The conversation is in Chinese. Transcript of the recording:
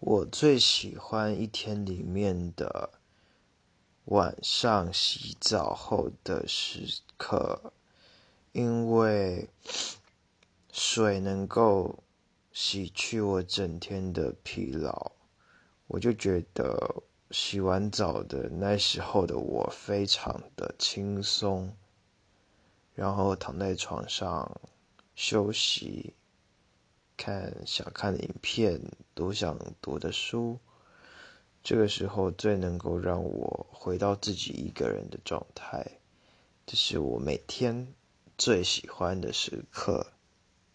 我最喜欢一天里面的晚上洗澡后的时刻，因为水能够洗去我整天的疲劳，我就觉得洗完澡的那时候的我非常的轻松，然后躺在床上休息。看想看的影片，读想读的书，这个时候最能够让我回到自己一个人的状态，这是我每天最喜欢的时刻。